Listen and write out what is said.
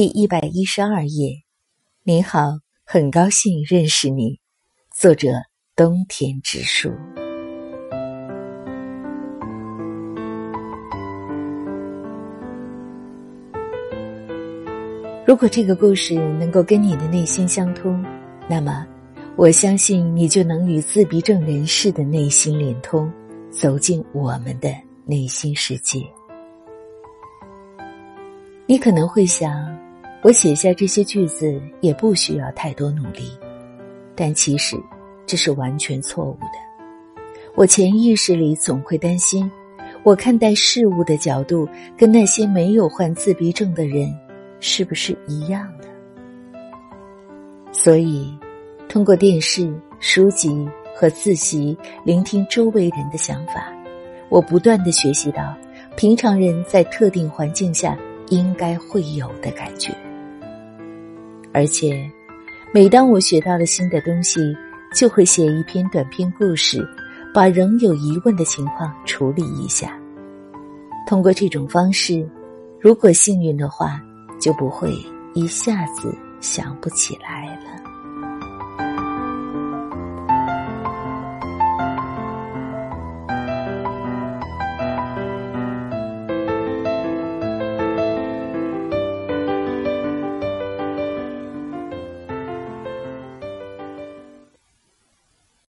第一百一十二页，你好，很高兴认识你。作者：冬天之树。如果这个故事能够跟你的内心相通，那么我相信你就能与自闭症人士的内心连通，走进我们的内心世界。你可能会想，我写下这些句子也不需要太多努力，但其实这是完全错误的。我潜意识里总会担心，我看待事物的角度跟那些没有患自闭症的人是不是一样的。所以，通过电视、书籍和自习聆听周围人的想法，我不断的学习到平常人在特定环境下。应该会有的感觉，而且，每当我学到了新的东西，就会写一篇短篇故事，把仍有疑问的情况处理一下。通过这种方式，如果幸运的话，就不会一下子想不起来了。